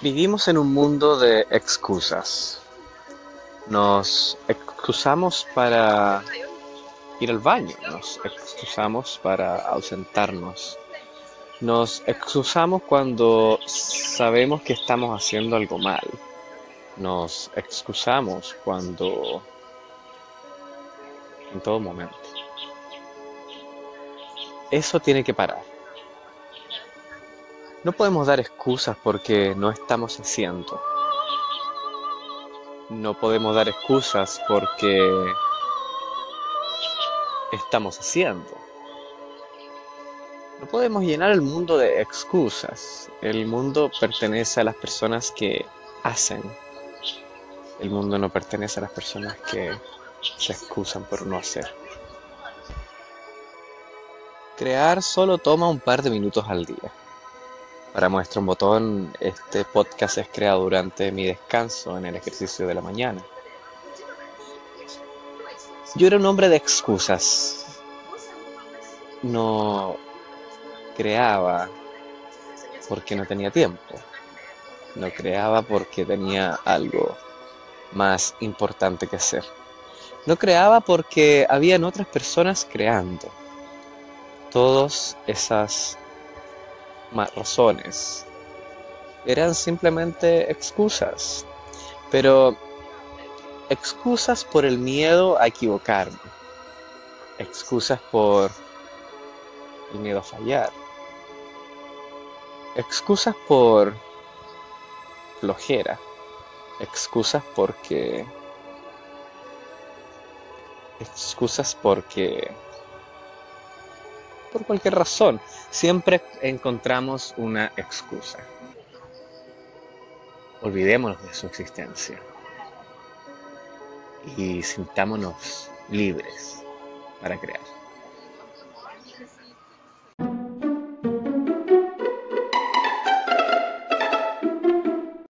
Vivimos en un mundo de excusas. Nos excusamos para ir al baño, nos excusamos para ausentarnos, nos excusamos cuando sabemos que estamos haciendo algo mal, nos excusamos cuando en todo momento. Eso tiene que parar. No podemos dar excusas porque no estamos haciendo. No podemos dar excusas porque estamos haciendo. No podemos llenar el mundo de excusas. El mundo pertenece a las personas que hacen. El mundo no pertenece a las personas que se excusan por no hacer. Crear solo toma un par de minutos al día. Para muestra un botón, este podcast es creado durante mi descanso en el ejercicio de la mañana. Yo era un hombre de excusas. No creaba porque no tenía tiempo. No creaba porque tenía algo más importante que hacer. No creaba porque habían otras personas creando. Todas esas razones eran simplemente excusas. Pero excusas por el miedo a equivocarme. Excusas por el miedo a fallar. Excusas por flojera. Excusas porque... Excusas porque... Por cualquier razón. Siempre encontramos una excusa. Olvidémonos de su existencia y sintámonos libres para crear.